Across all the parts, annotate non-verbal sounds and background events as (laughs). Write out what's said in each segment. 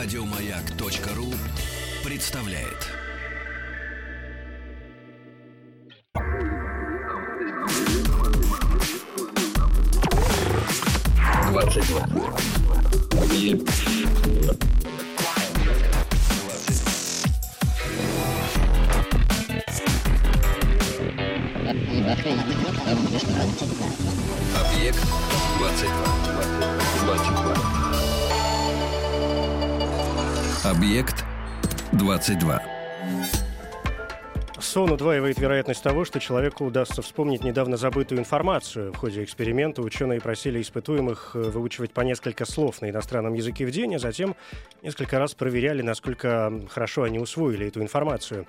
Радиомаяк.ру представляет. Объект 22. 22. Объект 22. СОН удваивает вероятность того, что человеку удастся вспомнить недавно забытую информацию. В ходе эксперимента ученые просили испытуемых э, выучивать по несколько слов на иностранном языке в день, а затем несколько раз проверяли, насколько хорошо они усвоили эту информацию.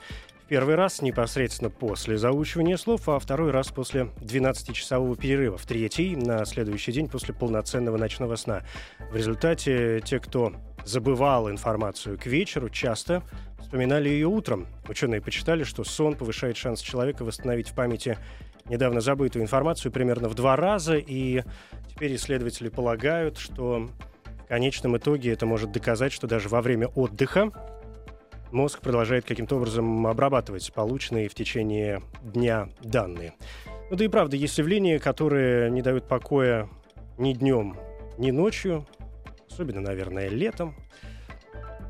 Первый раз непосредственно после заучивания слов, а второй раз после 12-часового перерыва, в третий на следующий день после полноценного ночного сна. В результате те, кто забывал информацию к вечеру, часто вспоминали ее утром. Ученые почитали, что сон повышает шанс человека восстановить в памяти недавно забытую информацию примерно в два раза, и теперь исследователи полагают, что в конечном итоге это может доказать, что даже во время отдыха мозг продолжает каким-то образом обрабатывать полученные в течение дня данные. Ну да и правда, есть явления, которые не дают покоя ни днем, ни ночью, особенно, наверное, летом.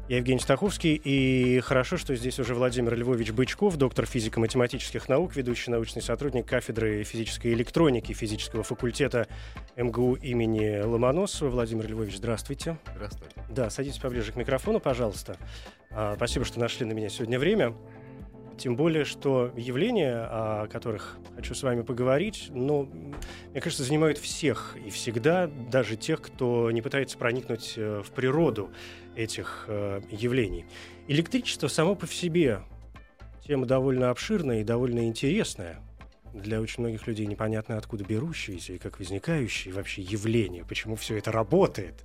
Я Евгений Стаховский, и хорошо, что здесь уже Владимир Львович Бычков, доктор физико-математических наук, ведущий научный сотрудник кафедры физической электроники физического факультета МГУ имени Ломоносова. Владимир Львович, здравствуйте. Здравствуйте. Да, садитесь поближе к микрофону, пожалуйста. А, спасибо, что нашли на меня сегодня время. Тем более, что явления, о которых хочу с вами поговорить, ну, мне кажется, занимают всех и всегда, даже тех, кто не пытается проникнуть э, в природу этих э, явлений. Электричество само по себе тема довольно обширная и довольно интересная. Для очень многих людей непонятно, откуда берущиеся и как возникающие вообще явления, почему все это работает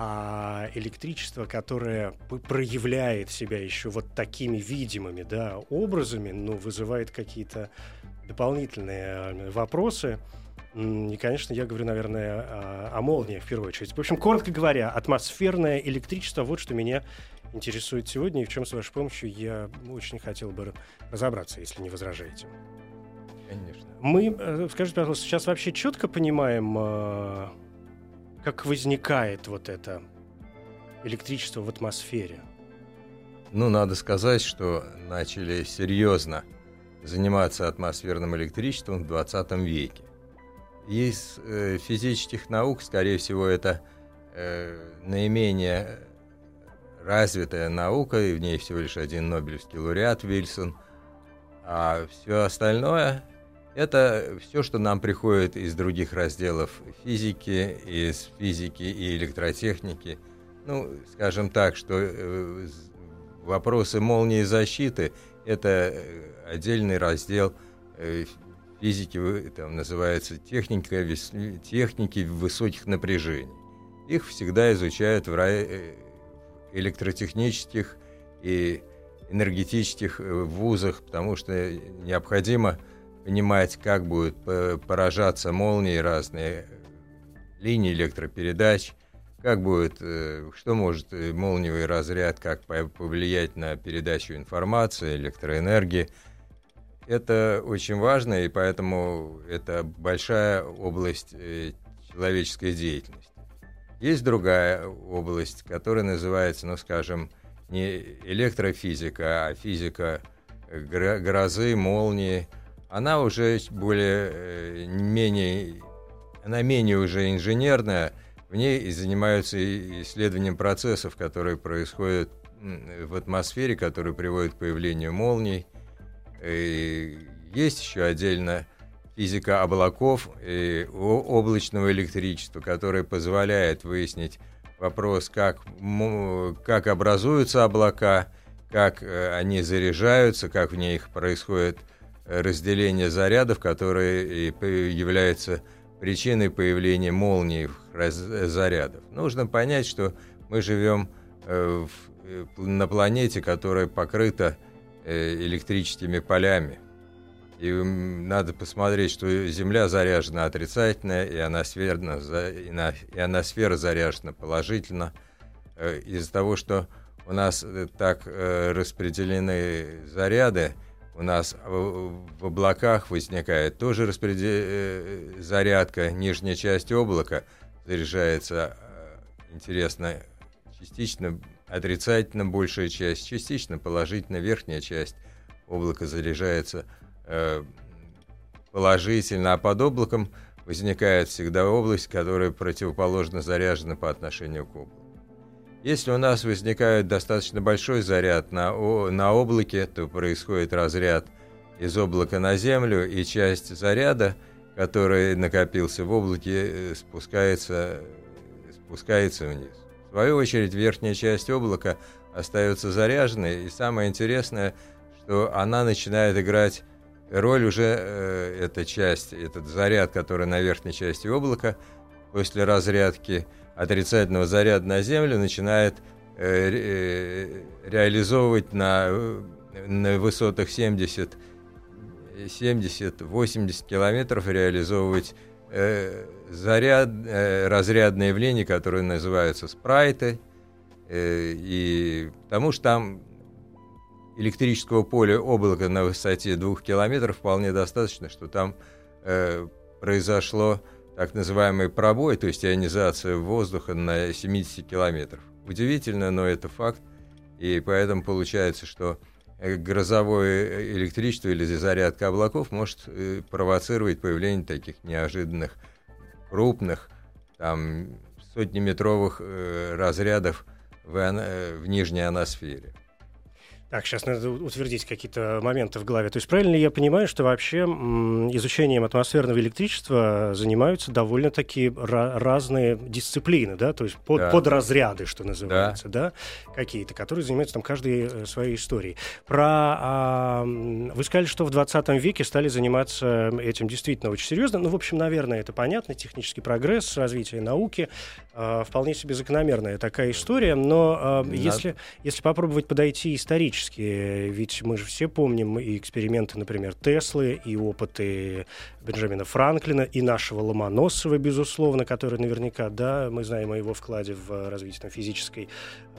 а электричество, которое проявляет себя еще вот такими видимыми да, образами, ну, вызывает какие-то дополнительные э, вопросы. И, конечно, я говорю, наверное, о, о молнии в первую очередь. В общем, коротко говоря, атмосферное электричество, вот что меня интересует сегодня, и в чем, с вашей помощью, я очень хотел бы разобраться, если не возражаете. Конечно. Мы, э, скажите, пожалуйста, сейчас вообще четко понимаем э, как возникает вот это электричество в атмосфере? Ну, надо сказать, что начали серьезно заниматься атмосферным электричеством в 20 веке. Из э, физических наук, скорее всего, это э, наименее развитая наука, и в ней всего лишь один Нобелевский лауреат Вильсон, а все остальное это все, что нам приходит из других разделов физики, из физики и электротехники. Ну, скажем так, что э, вопросы молнии защиты – это э, отдельный раздел э, физики, там называется техника, техники высоких напряжений. Их всегда изучают в электротехнических и энергетических вузах, потому что необходимо понимать, как будут поражаться молнии разные, линии электропередач, как будет, э, что может э, молниевый разряд, как повлиять на передачу информации, электроэнергии. Это очень важно, и поэтому это большая область э, человеческой деятельности. Есть другая область, которая называется, ну, скажем, не электрофизика, а физика грозы, молнии, она уже более, э, менее, она менее уже инженерная, в ней занимаются исследованием процессов, которые происходят в атмосфере, которые приводят к появлению молний. И есть еще отдельно физика облаков и облачного электричества, которая позволяет выяснить вопрос, как, как образуются облака, как э, они заряжаются, как в них происходит разделение зарядов, которые являются причиной появления молний зарядов. Нужно понять, что мы живем э, э, на планете, которая покрыта э, электрическими полями. И надо посмотреть, что Земля заряжена отрицательно, и ионосфера, ионосфера заряжена положительно. э, из-за того, что у нас э, так э, распределены заряды, у нас в облаках возникает тоже распредел... Э, зарядка, нижняя часть облака заряжается, интересно, частично отрицательно большая часть, частично положительно верхняя часть облака заряжается положительно, а под облаком возникает всегда область, которая противоположно заряжена по отношению к облаку. Если у нас возникает достаточно большой заряд на, на облаке, то происходит разряд из облака на Землю, и часть заряда, который накопился в облаке, э, спускается, спускается вниз. В свою очередь, верхняя часть облака остается заряженной, и самое интересное, что она начинает играть роль уже, э, эта часть, этот заряд, который на верхней части облака, после разрядки – отрицательного заряда на Землю начинает э, э, реализовывать на, на высотах 70 70-80 километров реализовывать э, заряд, э, разрядные явления, которые называются спрайты, э, и потому что там электрического поля облака на высоте 2 километров вполне достаточно, что там э, произошло так называемый пробой, то есть ионизация воздуха на 70 километров. Удивительно, но это факт. И поэтому получается, что э, грозовое электричество или зарядка облаков может э, провоцировать появление таких неожиданных, крупных, там, сотнеметровых э, разрядов в, в нижней аносфере. Так, сейчас надо утвердить какие-то моменты в голове. То есть правильно ли я понимаю, что вообще изучением атмосферного электричества занимаются довольно-таки разные дисциплины, да, то есть под, да. подразряды, что называется, да, да? какие-то, которые занимаются там каждой э, своей историей. Про, а, вы сказали, что в 20 веке стали заниматься этим действительно очень серьезно. Ну, в общем, наверное, это понятно. Технический прогресс, развитие науки, а, вполне себе закономерная такая история. Но а, если, если попробовать подойти исторически, исторически, ведь мы же все помним и эксперименты, например, Теслы, и опыты Бенджамина Франклина, и нашего Ломоносова, безусловно, который наверняка, да, мы знаем о его вкладе в развитие там, физической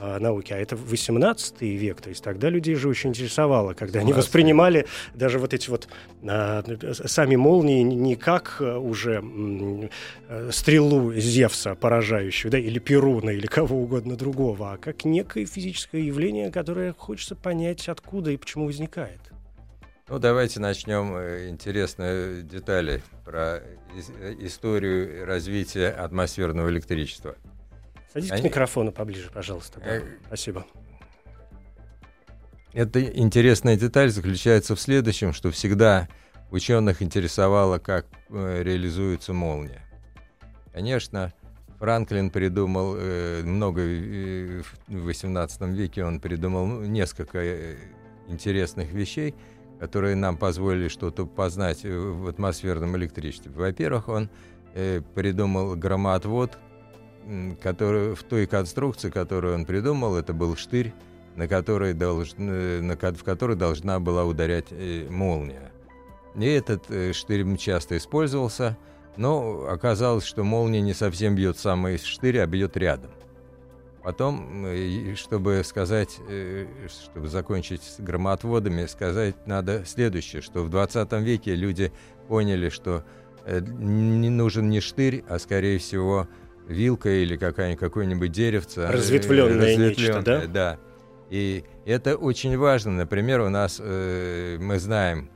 э, науки, а это 18 век, то есть тогда людей же очень интересовало, когда они воспринимали даже вот эти вот э, сами молнии не как э, уже э, стрелу Зевса поражающую, да, или Перуна, или кого угодно другого, а как некое физическое явление, которое хочется понять понять, откуда и почему возникает. Ну, давайте начнем э, интересные детали про э, историю развития атмосферного электричества. Садитесь Они... к микрофону поближе, пожалуйста. Да. Э, Спасибо. Эта интересная деталь заключается в следующем, что всегда ученых интересовало, как реализуется молния. Конечно, Франклин придумал э, много, э, в XVIII веке он придумал несколько э, интересных вещей, которые нам позволили что-то познать в атмосферном электричестве. Во-первых, он э, придумал громоотвод, который, в той конструкции, которую он придумал, это был штырь, на который долж, на, в который должна была ударять э, молния. И этот э, штырь часто использовался – но оказалось, что молния не совсем бьет самый штырь, а бьет рядом. Потом, чтобы сказать, э, чтобы закончить с громоотводами, сказать надо следующее, что в 20 веке люди поняли, что э, не нужен не штырь, а скорее всего вилка или какое-нибудь деревце. Разветвленное, э, разветвленное нечто, да? Да. И это очень важно. Например, у нас, мы знаем,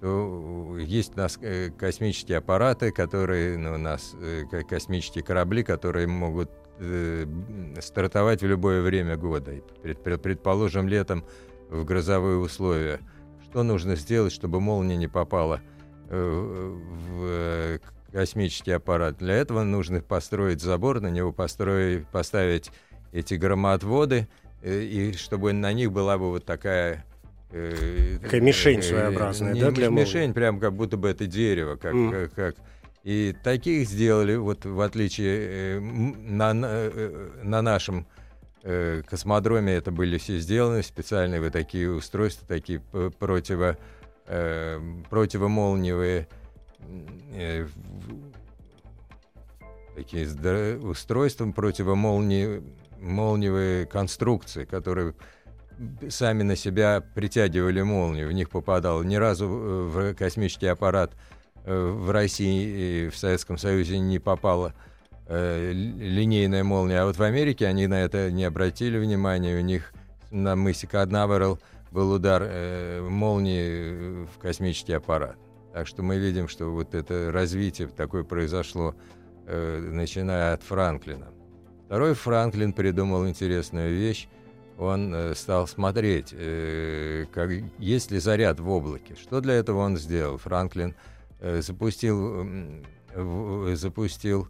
что есть у нас э, космические аппараты, которые, ну, у нас э, космические корабли, которые могут э, стартовать в любое время года. Предположим, летом в грозовые условия. Что нужно сделать, чтобы молния не попала в космический аппарат? Для этого нужно построить забор, на него построить, поставить эти громоотводы, и чтобы на них была бы вот такая Э, Такая мишень своеобразная, не, да, для Мишень, прям как будто бы это дерево, как, mm. как. И таких сделали, вот в отличие э, на, э, на нашем э, космодроме это были все сделаны, специальные вот такие устройства, такие противо, э, противомолниевые э, такие устройства противомолниевые конструкции, которые сами на себя притягивали молнию, в них попадал. Ни разу в космический аппарат в России и в Советском Союзе не попала э, линейная молния. А вот в Америке они на это не обратили внимания. У них на мысе Каднаверал был удар э, молнии в космический аппарат. Так что мы видим, что вот это развитие такое произошло, э, начиная от Франклина. Второй Франклин придумал интересную вещь. Он э, стал смотреть, э, как, есть ли заряд в облаке. Что для этого он сделал? Франклин э, запустил, запустил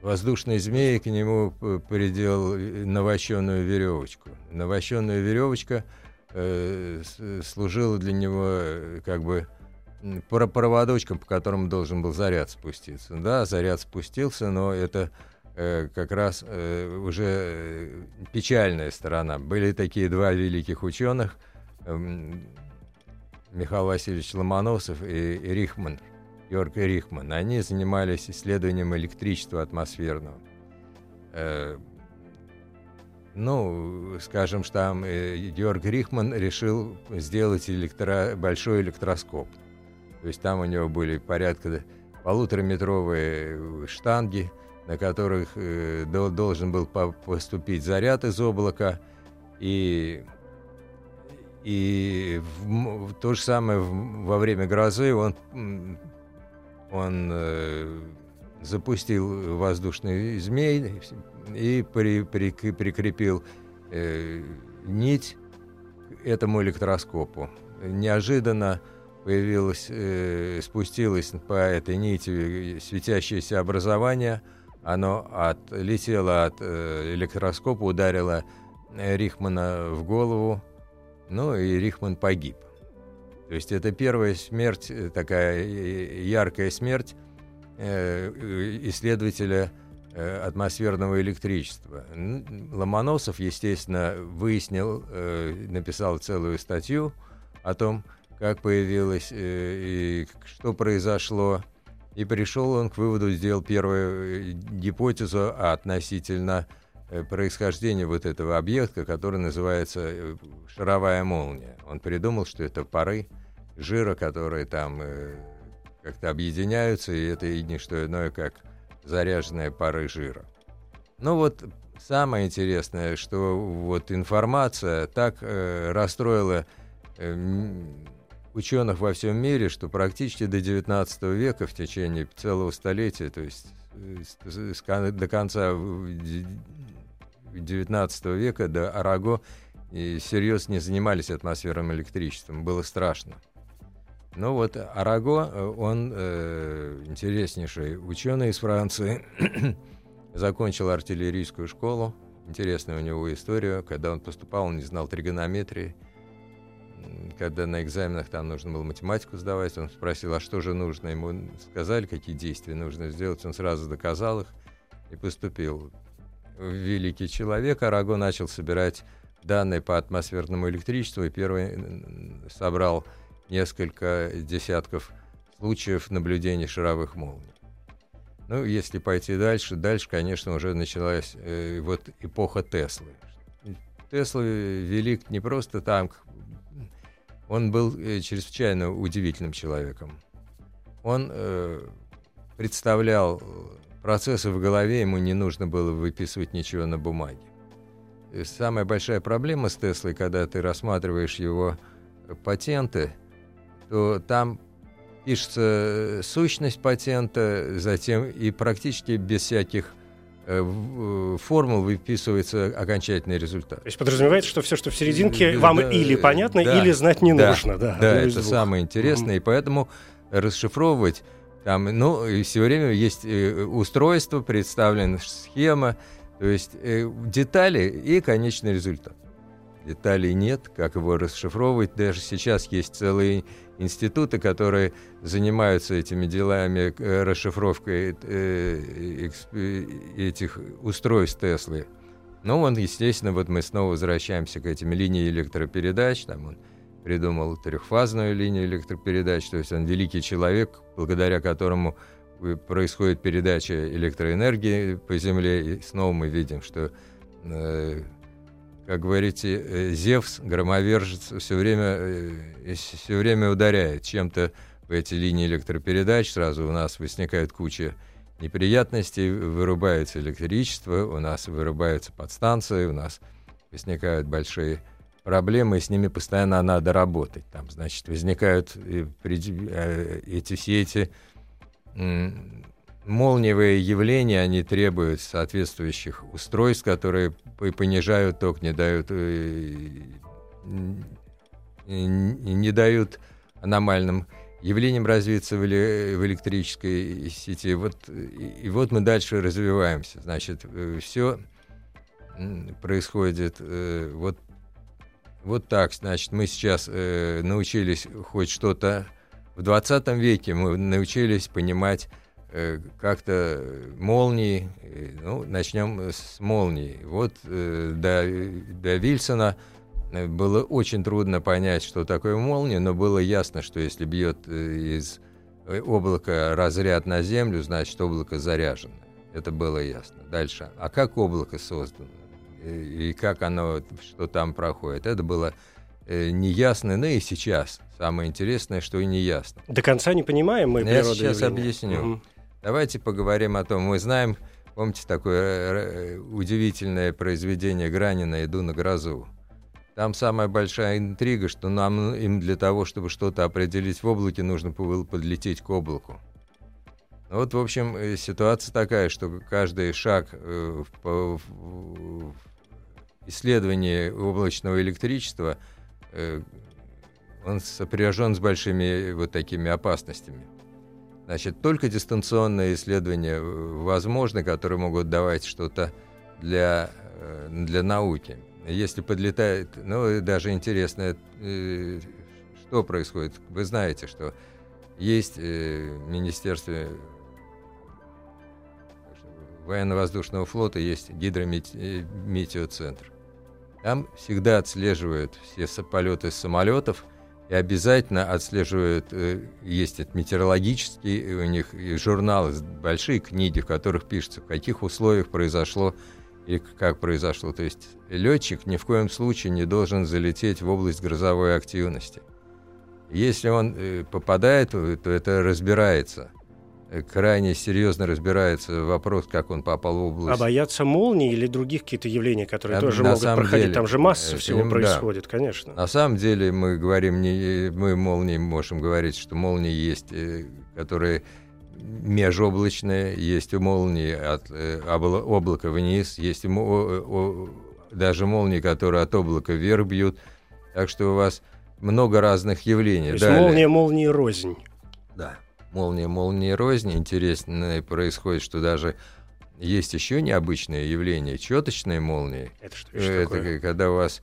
воздушной змеи, к нему придел навощенную веревочку. Навощенная веревочка – служила для него как бы проводочком, по которому должен был заряд спуститься. Да, заряд спустился, но это э, как раз э, уже э, печальная сторона. Были такие два великих ученых, э, Михаил Васильевич Ломоносов и, и Рихман, Георг Рихман. Они занимались исследованием электричества атмосферного. Ну, скажем, что там э, Георг Рихман решил сделать электро... большой электроскоп. То есть там у него были порядка полутораметровые штанги, на которых э, должен был по поступить заряд из облака. И, и в, то же самое во время грозы он, он э, запустил воздушный змей, и при, при, прикрепил э, нить к этому электроскопу. Неожиданно появилось, э, спустилось по этой нити светящееся образование. Оно отлетело от э, электроскопа, ударило Рихмана в голову, ну и Рихман погиб. То есть это первая смерть, э, такая э, яркая смерть э, исследователя Э, атмосферного электричества. Ломоносов, естественно, выяснил, э, написал целую статью о том, как появилось э, и что произошло. И пришел он к выводу, сделал первую гипотезу относительно происхождения вот этого объекта, который называется шаровая молния. Он придумал, что это пары жира, которые там как-то объединяются, и это и не что иное, как заряженные пары жира. Ну вот самое интересное, что вот информация так э, расстроила э, ученых во всем мире, что практически до 19 века, в течение целого столетия, то есть э, до конца 19 века, до Араго, серьезно не занимались атмосферным электричеством. Было страшно. Ну вот Араго, э, он э, интереснейший ученый из Франции, (coughs) закончил артиллерийскую школу. Интересная у него история. Когда он поступал, он не знал тригонометрии. Когда на экзаменах там нужно было математику сдавать, он спросил, а что же нужно? Ему сказали, какие действия нужно сделать. Он сразу доказал их и поступил. Великий человек. Араго начал собирать данные по атмосферному электричеству и первый собрал несколько десятков случаев наблюдения шаровых молний. Ну, если пойти дальше, дальше, конечно, уже началась э, вот эпоха Теслы. Тесла велик не просто там, он был э, чрезвычайно удивительным человеком. Он э, представлял процессы в голове, ему не нужно было выписывать ничего на бумаге. И самая большая проблема с Теслой, когда ты рассматриваешь его патенты – то там пишется э, сущность патента, затем и практически без всяких э, э, формул выписывается окончательный результат. То есть подразумевается, что все, что в серединке, вам да, или понятно, да, или знать не да, нужно. Да, да это двух. самое интересное, mm-hmm. и поэтому расшифровывать там, ну, и все время есть устройство, представлена схема, то есть детали и конечный результат. Деталей нет, как его расшифровывать. Даже сейчас есть целые институты, которые занимаются этими делами, э, расшифровкой э, этих устройств Теслы. Ну, он, естественно, вот мы снова возвращаемся к этим линиям электропередач. Там он придумал трехфазную линию электропередач, то есть он великий человек, благодаря которому происходит передача электроэнергии по Земле, и снова мы видим, что, э, как говорите, э, Зевс, громовержец, все время, э, все время ударяет чем-то в эти линии электропередач, сразу у нас возникает куча неприятностей, вырубается электричество, у нас вырубаются подстанции, у нас возникают большие проблемы, и с ними постоянно надо работать. Там, значит, возникают эти все эти молниевые явления, они требуют соответствующих устройств, которые понижают ток, не дают, э, не дают аномальным явлением развиться в, электрической сети. Вот, и вот мы дальше развиваемся. Значит, э, все происходит э, вот, вот так. Значит, мы сейчас научились хоть что-то в 20 веке мы научились понимать как-то молнии. Э, ну, начнем с молнии. Вот э, до, до Вильсона э, было очень трудно понять, что такое молния, но было ясно, что если бьет э, из облака разряд на Землю, значит облако заряжено. Это было ясно. Дальше. А как облако создано? И как оно, что там проходит? Это было э, неясно, ну и сейчас. Самое интересное, что и не ясно. До конца не понимаем мы Я сейчас явления. объясню. Угу. Давайте поговорим о том. Мы знаем, помните такое э, удивительное произведение Гранина «Иду на грозу». Там самая большая интрига, что нам им для того, чтобы что-то определить в облаке, нужно было подлететь к облаку. Вот, в общем, э, ситуация такая, что каждый шаг э, в исследовании облачного электричества он сопряжен с большими вот такими опасностями. Значит, только дистанционные исследования э, возможны, которые могут давать что-то для, э, для науки. Если подлетает, ну, даже интересно, э, что происходит. Вы знаете, что есть в Министерстве военно-воздушного флота есть гидрометеоцентр. Там всегда отслеживают все полеты самолетов, и обязательно отслеживают, э, есть метеорологические у них журналы, большие книги, в которых пишется, в каких условиях произошло и как произошло. То есть летчик ни в коем случае не должен залететь в область грозовой активности. Если он э, попадает, то это разбирается – крайне серьезно разбирается вопрос, как он попал в область. А боятся молнии или других каких-то явлений, которые там, тоже могут проходить? Деле, Там же масса всего да. происходит, конечно. На самом деле мы говорим, не, мы молнии можем говорить, что молнии есть, э, которые межоблачные, есть молнии от э, облака вниз, есть даже молнии, которые от облака вверх бьют. Так что у вас много разных явлений. То есть Далее. молния молнии рознь. Молния молнии розни. Интересно происходит, что даже есть еще необычное явление, четочные молнии. Это что, Это такое? когда у вас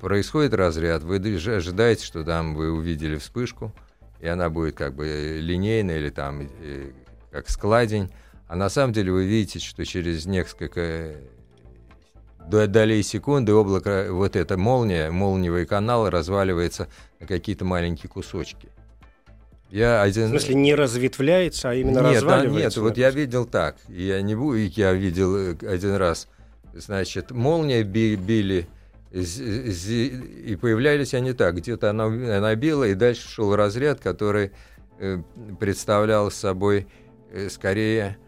происходит разряд, вы ожидаете, что там вы увидели вспышку, и она будет как бы линейная или там э, как складень, а на самом деле вы видите, что через несколько долей секунды облако, вот эта молния, молниевый канал разваливается на какие-то маленькие кусочки. Я один... В смысле, не разветвляется, а именно нет, разваливается? нет, вот я видел так. Я не буду, я видел э, один раз. Значит, молния били, и появлялись они так. Где-то она, она била, и дальше шел разряд, который э, представлял собой э, скорее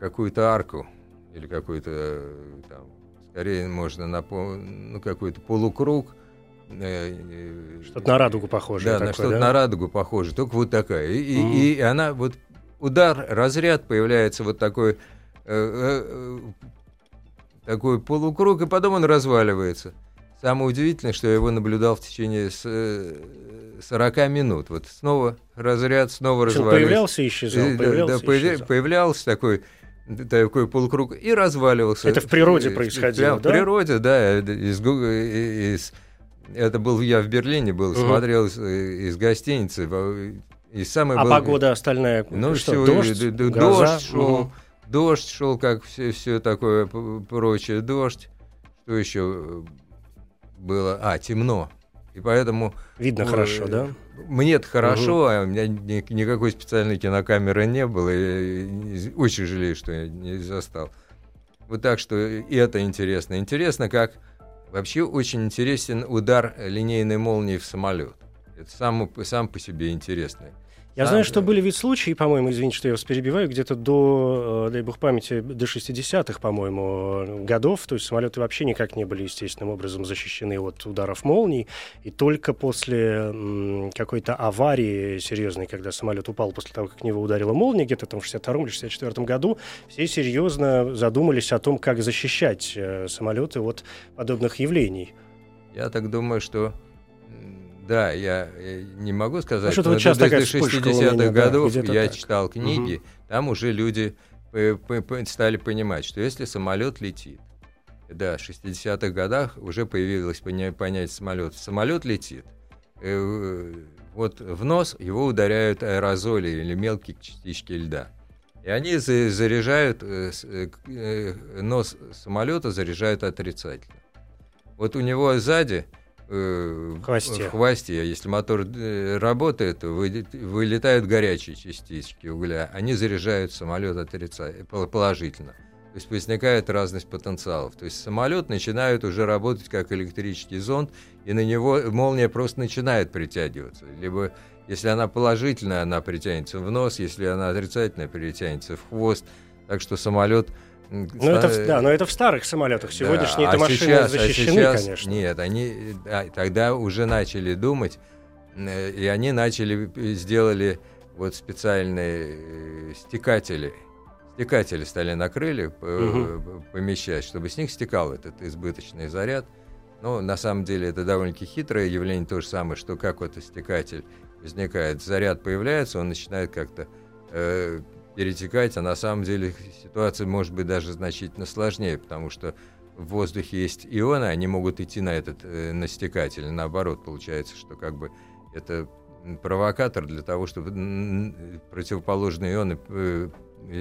какую-то арку или какой-то там, скорее можно напомнить, ну, какой-то полукруг, Э, что-то на радугу похоже. Да, такое, на что-то да? на радугу похоже, только вот такая. И, mm. и, и она вот удар, разряд появляется вот такой э, э, такой полукруг, и потом он разваливается. Самое удивительное, что я его наблюдал в течение с, 40 минут. Вот снова разряд, снова разваливается. Появлялся и исчезал, появлялся, да, исчезал. появлялся такой такой полукруг и разваливался. Это в природе происходило, Прямо да? В природе, да, из, из это был я в Берлине был, угу. смотрел из, из гостиницы. И самый а был, погода остальная? Ну, что, все, дождь, дождь шел, угу. дождь шел, как все, все такое прочее, дождь. Что еще было? А, темно. И поэтому... Видно э, хорошо, да? Мне-то хорошо, а у меня ни- никакой специальной кинокамеры не было. И, и очень жалею, что я не застал. Вот так что и это интересно. Интересно, как вообще очень интересен удар линейной молнии в самолет. Это сам, сам по себе интересный. Я Да, знаю, что да. были ведь случаи, по-моему, извините, что я вас перебиваю, где-то до, э, дай бог памяти, до 60-х, по-моему, годов, то есть самолеты вообще никак не были естественным образом защищены от ударов молний, и только после какой-то аварии серьезной, когда самолет упал после того, как в него ударила молния, где-то там в 62 или 64 году, все серьезно задумались о том, как защищать э, самолеты от подобных явлений. Я так думаю, что да, я, э, не могу сказать, но вот сейчас до, такая до вспышка у 60-х меня, да, годов где-то я так. читал книги, там уже люди стали понимать, что если самолет летит, да, в 60-х годах уже появилось поня- понятие самолет. Самолет летит, э, вот в нос его ударяют аэрозоли или мелкие частички льда. И они за- заряжают, э, нос самолета заряжают отрицательно. Вот у него сзади э, хвосте. в хвосте, если мотор э, работает, вы- вылетают горячие частички угля, они заряжают самолет отрицательно, положительно. То есть возникает разность потенциалов. То есть самолет начинает уже работать как электрический зонд, и на него молния просто начинает притягиваться. Либо если она положительная, она притянется в нос, если она отрицательная, притянется в хвост. Так что самолет... м, Ну, это, в- да, но это в старых самолетах. Сегодняшние да, это а машины сейчас- а защищены, сейчас конечно. Нет, они да, тогда уже начали думать, э, и они начали, э, сделали вот специальные э, стекатели. Стекатели стали на крылья э, помещать, чтобы с них стекал этот избыточный заряд. Но на самом деле это довольно-таки хитрое явление, то же самое, что как вот стекатель возникает, заряд появляется, он начинает как-то э, перетекать, а на самом деле ситуация может быть даже значительно сложнее, потому что в воздухе есть ионы, они могут идти на этот э, на стекатель. Наоборот, получается, что как бы это провокатор для того, чтобы противоположные ионы э,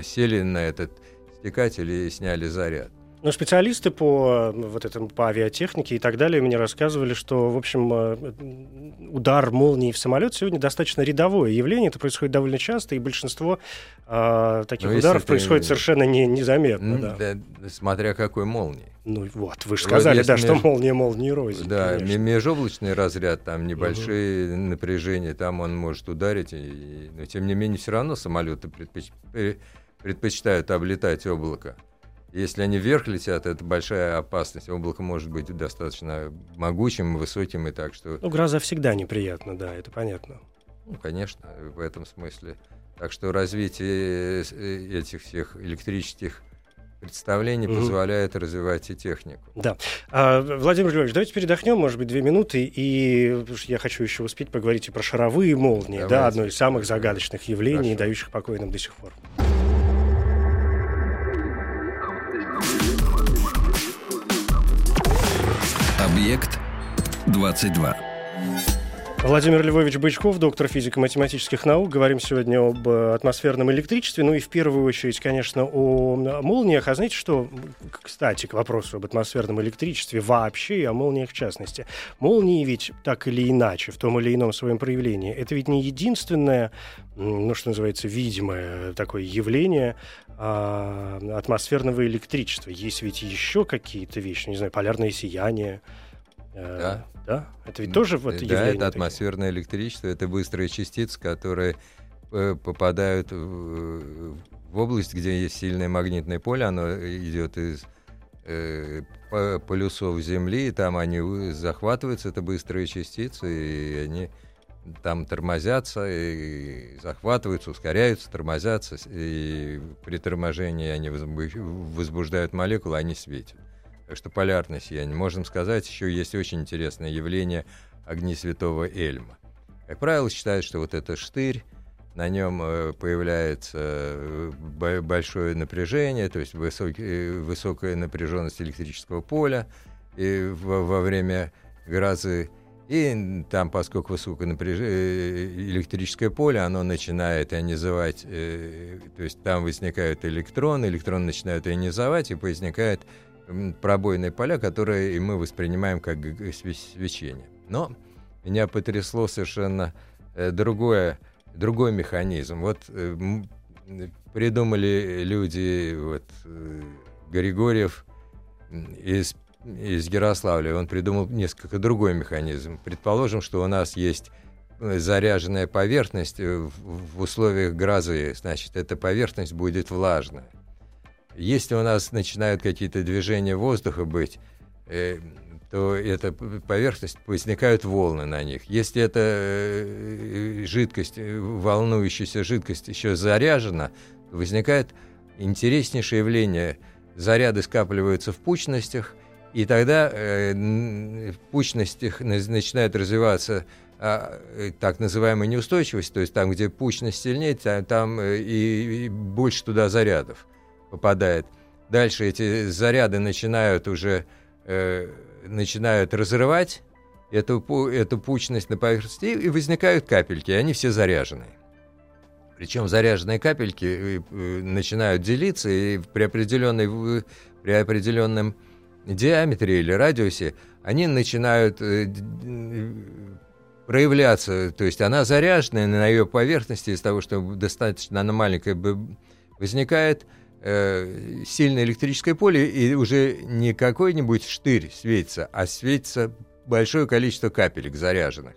сели на этот стекатель и сняли заряд. Но специалисты по э, вот этому по авиатехнике и так далее мне рассказывали, что, в общем, э, удар молнии в самолет сегодня достаточно рядовое явление. Это происходит довольно часто, и большинство э, таких Ну, если ударов ты- происходит совершенно не, незаметно. Да. да, смотря какой молнии. Ну вот, вы же Вот сказали, если да, что меж- молния молнии рознь. Да, конечно. ме- межоблачный разряд, там небольшие напряжения, там он может ударить, и- но тем не менее все равно самолеты предпоч- э, предпочитают облетать облако. Если они вверх летят, это большая опасность. Облако может быть достаточно могучим, высоким, и так что, Ну, гроза всегда неприятна, да, это понятно. ну, конечно, в этом смысле. Так что развитие э, этих всех электрических представлений Мгм. позволяет развивать и технику. Да. А, Владимир Львович, давайте передохнем, может быть, две минуты, и я хочу еще успеть поговорить и про шаровые молнии, да, Давайте. одно из самых загадочных явлений, Хорошо. дающих покой нам до сих пор. Объект 22. Владимир Львович Бычков, доктор физико-математических наук. Говорим сегодня об э, атмосферном электричестве. Ну и в первую очередь, конечно, о молниях. А знаете что? Кстати, к вопросу об атмосферном электричестве вообще и о молниях в частности. Молнии ведь так или иначе, в том или ином своем проявлении, это ведь не единственное, ну что называется, видимое такое явление а, атмосферного электричества. Есть ведь еще какие-то вещи, не знаю, полярное сияние. Э, Да. Да? Это ведь тоже вот да, это такое? атмосферное электричество, это быстрые частицы, которые э, попадают в, в область, где есть сильное магнитное поле, оно идет из э, по- полюсов Земли, и там они захватываются, это быстрые частицы, и они там тормозятся, и захватываются, ускоряются, тормозятся, и при торможении они возбу- возбуждают молекулы, они светят. Так что полярное сияние. Можем сказать, еще есть очень интересное явление огни святого Эльма. Как правило, считают, что вот это штырь, на нем э, появляется э, бо- большое напряжение, то есть высокий- э, высокая напряженность электрического поля и во, время грозы. И там, поскольку высокое напряжение, электрическое поле, оно начинает ионизовать, то есть там возникают электроны, электроны начинают ионизовать, и возникает пробойные поля, которые мы воспринимаем как свечение. Но меня потрясло совершенно э, другое, другой механизм. Вот э, придумали люди, вот э, Григорьев из, из Ярославля, он придумал несколько другой механизм. Предположим, что у нас есть заряженная поверхность в условиях грозы, значит, эта поверхность будет влажная. Если у нас начинают какие-то движения воздуха быть, э, то эта поверхность, возникают волны на них. Если эта э, жидкость, э, волнующаяся жидкость еще заряжена, возникает интереснейшее явление. Заряды скапливаются в пучностях, и тогда э, в пучностях начинает развиваться а, э, так называемая неустойчивость, то есть там, где пучность сильнее, там, там э, и, и больше туда зарядов попадает. Дальше эти заряды начинают уже э, начинают разрывать эту, эту пучность на поверхности, и возникают капельки, и они все заряженные. Причем заряженные капельки э, э, начинают делиться, и при, определенной, при определенном диаметре или радиусе они начинают э, проявляться. То есть она заряженная на ее поверхности из того, что достаточно она маленькая, возникает э, сильное электрическое поле, и уже не какой-нибудь штырь светится, а светится большое количество капелек заряженных.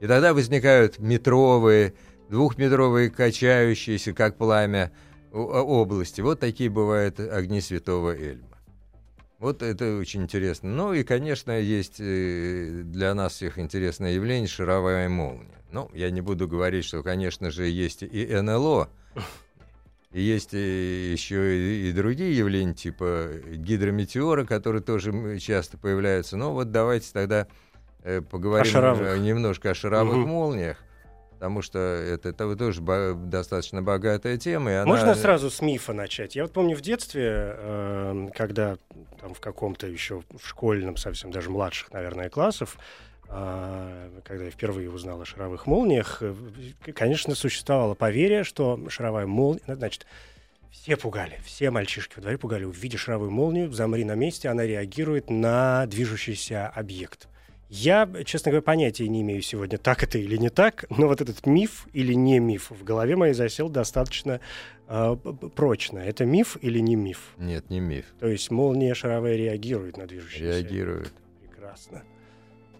И тогда возникают метровые, двухметровые, качающиеся, как пламя, области. Вот такие бывают огни святого Эльма. Вот это очень интересно. Ну и, конечно, есть э, для нас всех интересное явление шаровая молния. Ну, я не буду говорить, что, конечно же, есть и НЛО, есть еще и другие явления, типа гидрометеора, которые тоже часто появляются. Но вот давайте тогда э, поговорим о немножко о шаровых угу. молниях. Потому что это, это тоже достаточно богатая тема. И она... Можно сразу с мифа начать? Я вот помню в детстве, э, когда там в каком-то еще в школьном, совсем даже младших, наверное, классов, когда я впервые узнал о шаровых молниях, э, конечно, существовало поверье, что шаровая молния, значит, все пугали, все мальчишки во дворе пугали. Увидишь шаровую молнию, замри на месте, она реагирует на движущийся объект. Я, честно говоря, понятия не имею сегодня, так это или не так, но вот этот миф или не миф в голове моей засел достаточно э, прочно. Это миф или не миф? Нет, не миф. То есть молния шаровая реагирует на движущийся Реагирует. Прекрасно.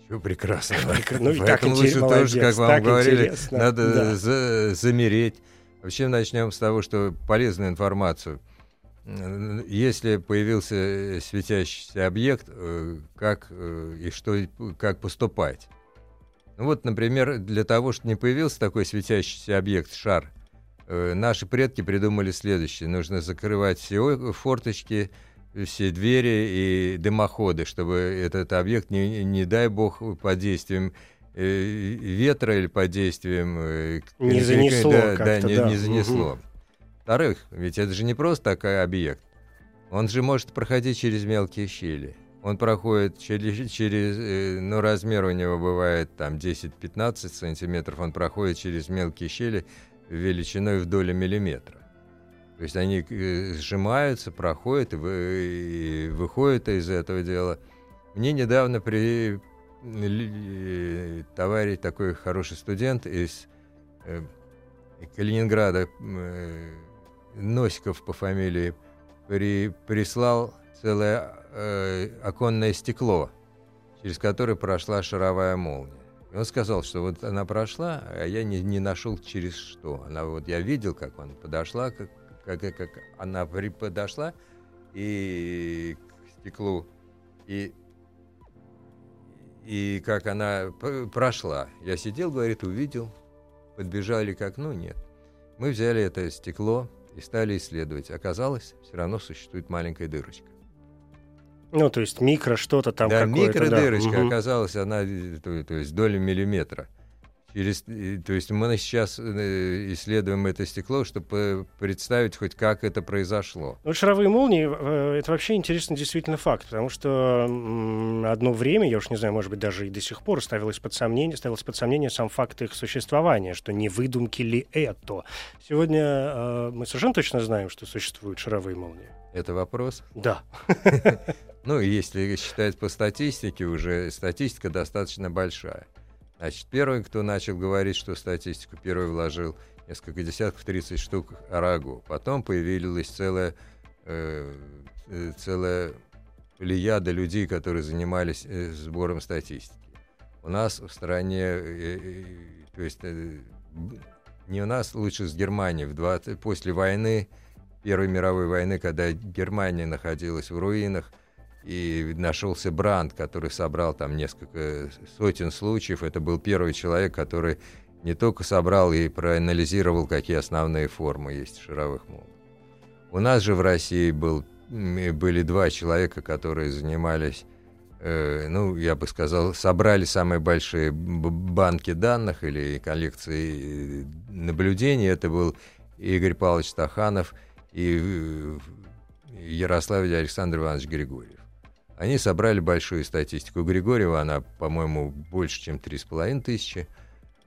Все прекрасно. (laughs) Ну, и так лучше тоже, как вам так говорили, интересно. надо да. за замереть. Вообще начнем с того, что полезную информацию. Если появился светящийся объект, э, как э, и что, как поступать? Ну вот, например, для того, чтобы не появился такой светящийся объект, шар, э, наши предки придумали следующее. Нужно закрывать все форточки, все двери и дымоходы, чтобы этот объект, не, не дай бог, под действием э, ветра или под действием... Э, не занесло да, да, не, да. не занесло. Угу. Во-вторых, ведь это же не просто такой объект. Он же может проходить через мелкие щели. Он проходит через, через э, ну, размер у него бывает там 10-15 сантиметров, он проходит через мелкие щели величиной в долю миллиметра. То есть они э, сжимаются, проходят и, вы, и выходят из этого дела. Мне недавно при э, товарищ, такой хороший студент из э, Калининграда, э, Носиков по фамилии, при, прислал целое э, оконное стекло, через которое прошла шаровая молния. И он сказал, что вот она прошла, а я не, не нашел через что. Она вот я видел, как он подошла, как как, как она подошла и к стеклу, и, и как она прошла. Я сидел, говорит, увидел, подбежали к окну, нет. Мы взяли это стекло и стали исследовать. Оказалось, все равно существует маленькая дырочка. Ну, то есть микро что-то там да, микродырочка да. оказалась, она, то, то есть доля миллиметра. Через, то есть мы сейчас э, исследуем это стекло, чтобы представить хоть как это произошло. Ну, шаровые молнии э, — это вообще интересный действительно факт, потому что одно время, я уж не знаю, может быть, даже и до сих пор ставилось под сомнение, ставилось под сомнение сам факт их существования, что не выдумки ли это. Сегодня э, мы совершенно точно знаем, что существуют шаровые молнии. Это вопрос? Да. (laughs) Ну, если считать по статистике, уже статистика достаточно большая. Значит, первый, кто начал говорить, что статистику, первый вложил несколько десятков, 30 штук Арагу. Потом появилась целая, э, э, целая плеяда людей, которые занимались э, сбором статистики. У нас в стране, э, э, то есть э, не у нас, лучше с Германией. В 20, после войны, Первой мировой войны, когда Германия находилась в руинах, и нашелся Бранд, который собрал там несколько сотен случаев. Это был первый человек, который не только собрал и проанализировал, какие основные формы есть шаровых молний. У нас же в России был, были два человека, которые занимались, э, ну, я бы сказал, собрали самые большие банки данных или коллекции наблюдений. Это был Игорь Павлович Стаханов и э, Ярославич Александр Иванович Григорьев. Они собрали большую статистику. Григорьева она, по-моему, больше, чем 3,5 тысячи,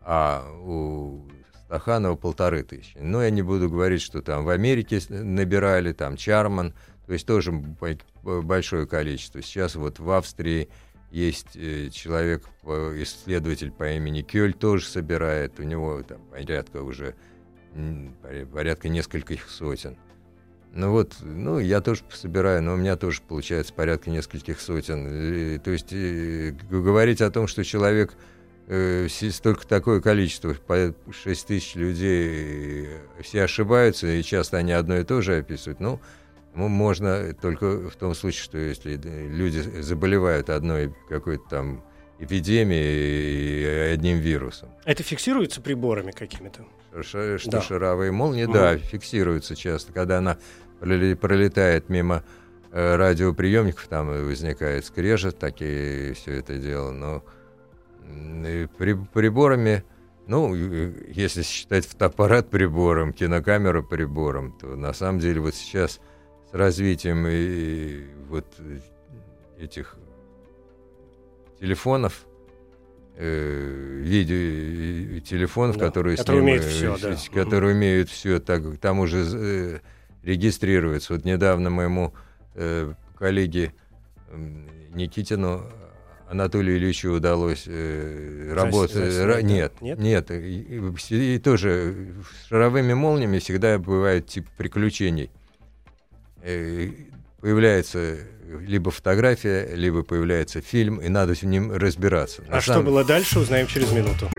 а у Стаханова полторы тысячи. Но я не буду говорить, что там в Америке набирали, там Чарман, то есть тоже большое количество. Сейчас вот в Австрии есть э, человек, исследователь по имени Кёль, тоже собирает, у него там порядка уже порядка нескольких сотен. Ну вот, ну я тоже собираю, но у меня тоже получается порядка нескольких сотен. И, то есть и, говорить о том, что человек э, столько такое количество, по 6 тысяч людей, все ошибаются, и часто они одно и то же описывают, ну, можно только в том случае, что если люди заболевают одной какой-то там эпидемией и одним вирусом. Это фиксируется приборами какими-то? Что да. шаровые молнии, да, фиксируются часто, когда она пролетает мимо э, радиоприемников, там возникает скрежет, такие все это дело. Но при, приборами, ну, если считать фотоаппарат прибором, кинокамеру прибором, то на самом деле вот сейчас с развитием и, и вот этих телефонов, э, видео телефонов, да, которые, которые снимают, умеют все, да. которые умеют все, так, там уже э, регистрируется. Вот недавно моему э, коллеге э, Никитину Анатолию Ильичу удалось э, работать. Ра- нет, нет, нет. И, и, и тоже шаровыми молниями всегда бывают тип приключений. Э, появляется либо фотография, либо появляется фильм, и надо с ним разбираться. На а самом... что было дальше, узнаем через минуту.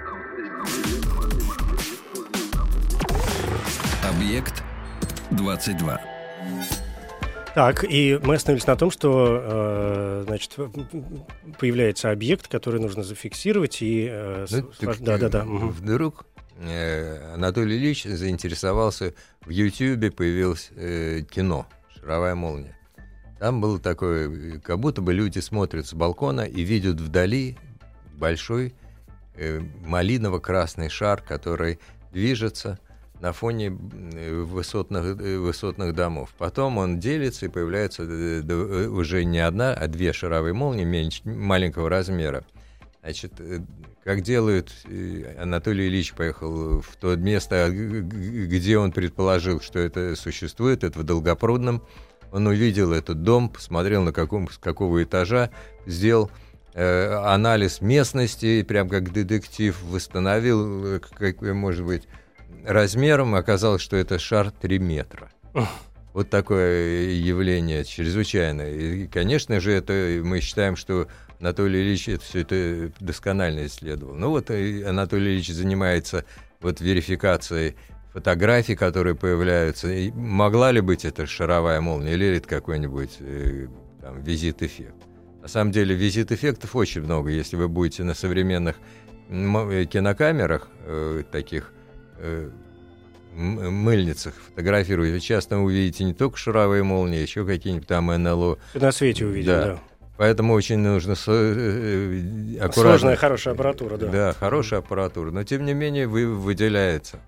22. Так, и мы остановились на том, что э, значит, появляется объект, который нужно зафиксировать и... Э, ну, так, да, да, да. Вдруг э, Анатолий Ильич заинтересовался, в Ютьюбе появилось э, кино «Шаровая молния». Там было такое, как будто бы люди смотрят с балкона и видят вдали большой э, малиново-красный шар, который движется на фоне высотных, э, высотных домов. Потом он делится и появляется э, э, уже не одна, а две шаровые молнии меньше, маленького размера. Значит, как делают, Анатолий Ильич поехал в то место, где он предположил, что это существует, это в Долгопрудном. Он увидел этот дом, посмотрел на каком, с какого этажа, сделал э, анализ местности, прям как детектив, восстановил, как, может быть, размером оказалось, что это шар 3 метра. Вот такое явление чрезвычайное. И, конечно же, это мы считаем, что Анатолий Ильич это все это досконально исследовал. Ну вот Анатолий Ильич занимается вот верификацией фотографий, которые появляются. И могла ли быть это шаровая молния или это какой-нибудь э, там, визит-эффект? На самом деле визит-эффектов очень много. Если вы будете на современных э, кинокамерах э, таких э, мыльницах фотографируете, вы часто увидите не только шаровые молнии, еще какие-нибудь там НЛО. На свете увидим, да. да. Поэтому очень нужно э, э, аккуратно. Сложная, хорошая аппаратура, да. Да, хорошая аппаратура, но тем не менее вы, выделяется.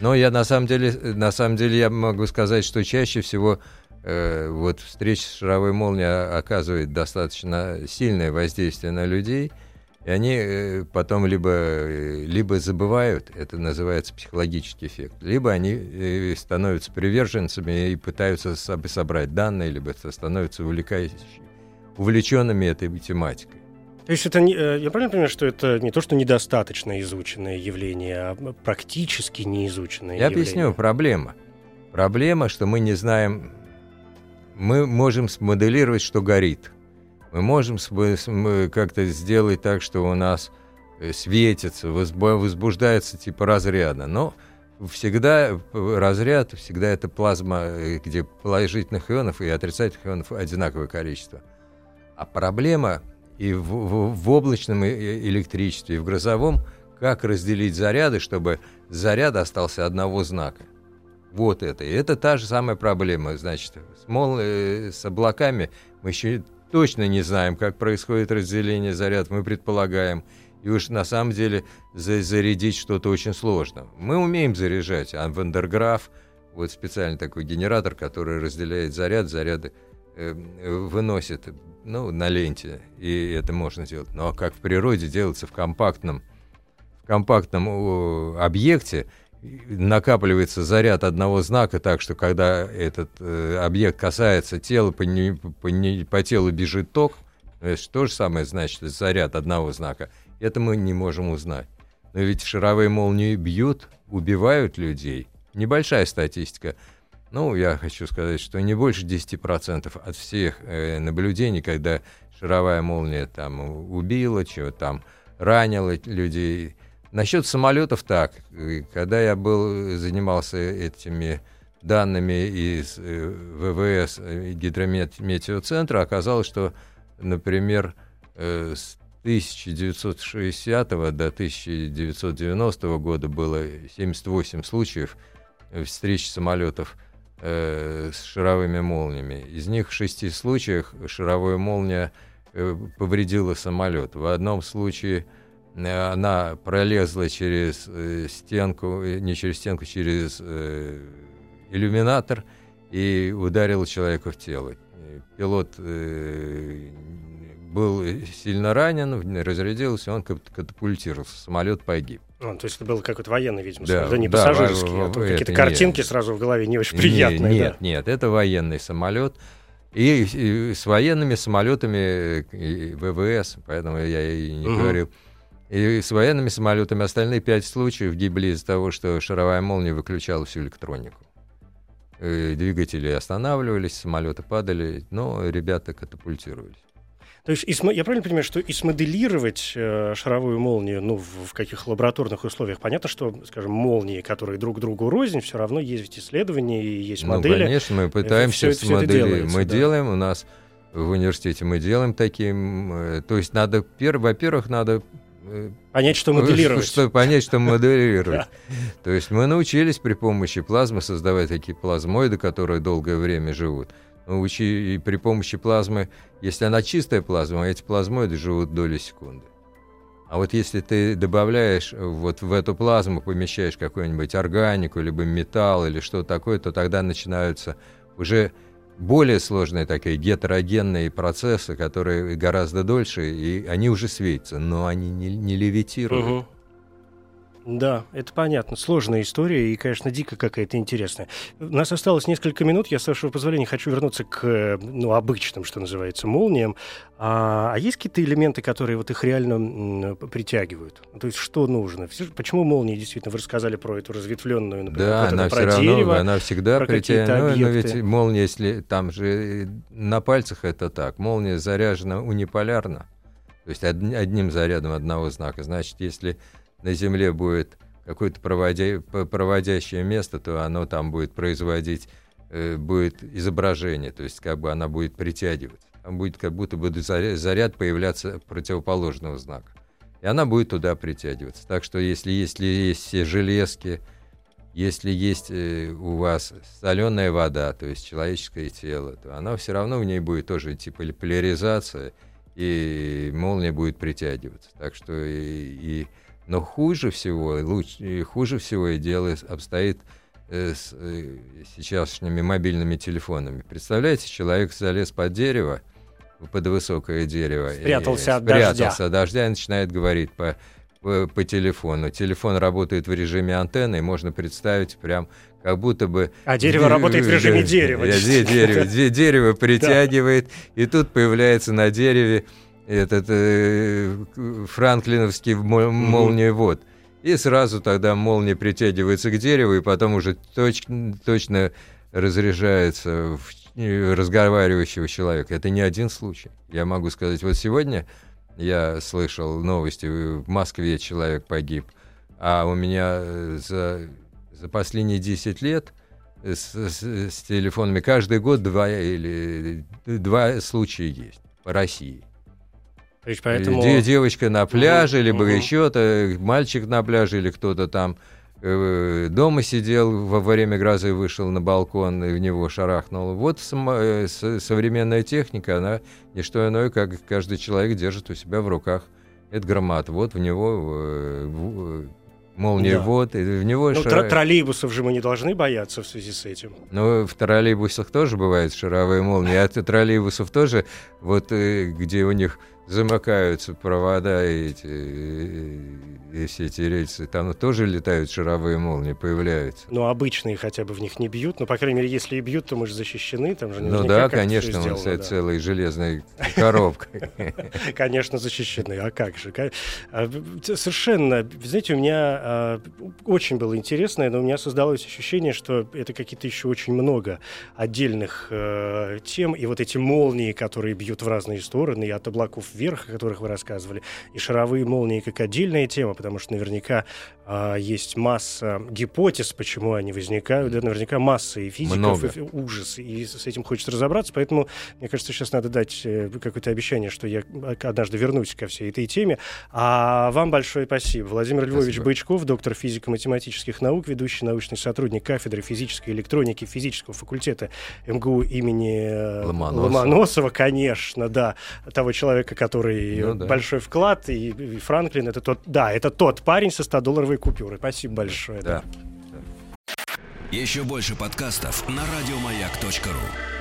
Но я на самом деле, на самом деле я могу сказать, что чаще всего э, вот встреча с шаровой молнией оказывает достаточно сильное воздействие на людей – и они э, потом либо, э, либо забывают, это называется психологический эффект, либо они э, становятся приверженцами и пытаются собрать данные, либо становятся увлекающими, увлеченными этой тематикой. То есть это, не, я правильно понимаю, что это не то, что недостаточно изученное явление, а практически неизученное я явление? Я объясню, проблема. Проблема, что мы не знаем, мы можем смоделировать, что горит. Мы можем как-то сделать так, что у нас э, светится, возбуждается типа разряда, но всегда разряд, всегда это плазма, э, где положительных ионов и отрицательных ионов одинаковое количество. А проблема и в, в, в облачном электричестве, и в грозовом, как разделить заряды, чтобы заряд остался одного знака. Вот это. И это та же самая проблема. Значит, с, мол, э, с облаками мы еще точно не знаем, как происходит разделение заряда. Мы предполагаем. И уж на самом деле за зарядить что-то очень сложно. Мы умеем заряжать, а Вандерграф, вот специальный такой генератор, который разделяет заряд, заряды э, выносит ну, на ленте, и это можно сделать. Но как в природе делается в компактном, в компактном объекте, накапливается заряд одного знака так, что когда этот э, объект касается тела, по, не, по, не, по телу бежит ток, это то же самое значит заряд одного знака, это мы не можем узнать. Но ведь шаровые молнии бьют, убивают людей. Небольшая статистика. Ну, я хочу сказать, что не больше 10% от всех э, наблюдений, когда шаровая молния там убила, чего там ранила людей. Насчет самолетов так. Когда я был, занимался этими данными из э, ВВС э, гидрометеоцентра, оказалось, что, например, э, с 1960 до 1990 года было 78 случаев э, встреч самолетов э, с шаровыми молниями. Из них в шести случаях шаровая молния э, повредила самолет. В одном случае э, она пролезла через э, стенку, э, не через стенку, через э, иллюминатор и ударила человека в тело. Пилот э, был сильно ранен, разрядился, он катапультировался, самолет погиб. А, то есть это был какой-то военный, видимо, да, самолет, не да, пассажирский, а какие-то картинки нет. сразу в голове не очень приятные. Нет, да? нет, это военный самолет. И, и с военными самолетами и ВВС, поэтому я и не угу. говорил. И с военными самолетами остальные пять случаев гибли из-за того, что шаровая молния выключала всю электронику. И двигатели останавливались, самолеты падали, но ребята катапультировались. То есть, я правильно понимаю, что и смоделировать э, шаровую молнию, ну, в, в каких лабораторных условиях, понятно, что, скажем, молнии, которые друг другу рознь, все равно есть ведь исследования и есть ну, модели. Ну, конечно, мы пытаемся смоделировать. Мы да. делаем, у нас в университете мы делаем таким, э, то есть надо, пер, во-первых, надо э, Понять, что моделировать. Что, понять, что моделировать. (laughs) То есть мы научились при помощи плазмы создавать такие плазмоиды, которые долгое время живут учи, при помощи плазмы, если она чистая плазма, эти плазмоиды живут доли секунды. А вот если ты добавляешь вот в эту плазму, помещаешь какую-нибудь органику, либо металл или что такое, то тогда начинаются уже более сложные такие гетерогенные процессы, которые гораздо дольше, и они уже светятся, но они не, не левитируют. Угу. Да, это понятно. Сложная история и, конечно, дико какая-то интересная. У нас осталось несколько минут. Я, с вашего позволения, хочу вернуться к ну, обычным, что называется, молниям. А, а есть какие-то элементы, которые вот их реально притягивают? То есть что нужно? Почему молнии, действительно, вы рассказали про эту разветвленную, например, да, вот она про все дерево, равно, она всегда притягивает. Ну, но ведь молния, если там же на пальцах это так, молния заряжена униполярно, то есть одним зарядом одного знака. Значит, если на Земле будет какое-то проводя... проводящее место, то оно там будет производить, э, будет изображение, то есть как бы она будет притягиваться. Там будет как будто бы заряд появляться противоположного знака. И она будет туда притягиваться. Так что если, если есть железки, если есть э, у вас соленая вода, то есть человеческое тело, то она все равно в ней будет тоже типа поляризация, и молния будет притягиваться. Так что и, и но хуже всего, лучше, хуже всего и дело обстоит э, с э, сейчасшними мобильными телефонами. Представляете, человек залез под дерево, под высокое дерево. Спрятался и, от спрятался дождя. от дождя и начинает говорить по, по, по телефону. Телефон работает в режиме антенны, и можно представить прям как будто бы... А дерево работает в режиме дерева. Дерево, дерево (laughs) притягивает, и тут появляется на дереве этот э, франклиновский молниевод. И сразу тогда молния притягивается к дереву, и потом уже точ, точно разряжается в разговаривающего человека. Это не один случай. Я могу сказать, вот сегодня я слышал новости, в Москве человек погиб, а у меня э, за, за последние 10 лет с, с, с телефонами каждый год два или два случая есть по России. Поэтому... Девочка на пляже, либо угу. еще-то, мальчик на пляже, или кто-то там э, дома сидел во время грозы, вышел на балкон и в него шарахнул. Вот сама, э, современная техника, она не что иное, как каждый человек держит у себя в руках. Это громад, вот в него э, молния да. вот, и в него... Ну, шар... троллейбусов же мы не должны бояться в связи с этим. Ну, в троллейбусах тоже бывают шаровые молнии, а троллейбусов тоже, вот где у них замыкаются провода эти, и все эти рельсы, там тоже летают шаровые молнии, появляются. Ну, обычные хотя бы в них не бьют, но, по крайней мере, если и бьют, то мы же защищены, там же Ну да, конечно, мы с целой железной коробкой. (laughs) Конечно, защищены, а как же? А, совершенно, знаете, у меня а, очень было интересно, но у меня создалось ощущение, что это какие-то еще очень много отдельных э, тем, и вот эти молнии, которые бьют в разные стороны, и от облаков вверх, о которых вы рассказывали, и шаровые молнии как отдельная тема, потому что наверняка э, есть масса гипотез, почему они возникают, да, наверняка масса и физиков, Много. и ужас, и с этим хочется разобраться, поэтому, мне кажется, сейчас надо дать э, какое-то обещание, что я однажды вернусь ко всей этой теме. А вам большое спасибо. Владимир Львович спасибо. Бычков, доктор физико-математических наук, ведущий научный сотрудник кафедры физической электроники физического факультета МГУ имени э, Ломоносова, Ломоносова конечно, да, того человека, который ну, да. большой вклад, и, и Франклин это тот, да, это тот парень со 100-долларовой купюрой. Спасибо большое. Да. да. Еще больше подкастов на радиомаяк.ру